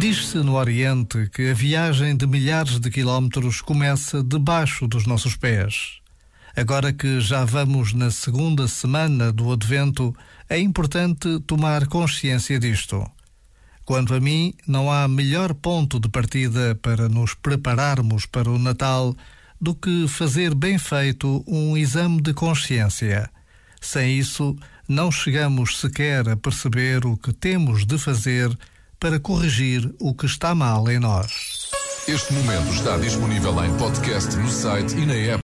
Diz-se no Oriente que a viagem de milhares de quilómetros começa debaixo dos nossos pés. Agora que já vamos na segunda semana do Advento, é importante tomar consciência disto. Quanto a mim, não há melhor ponto de partida para nos prepararmos para o Natal do que fazer bem feito um exame de consciência. Sem isso, não chegamos sequer a perceber o que temos de fazer para corrigir o que está mal em nós. Este momento está disponível em podcast no site e na app.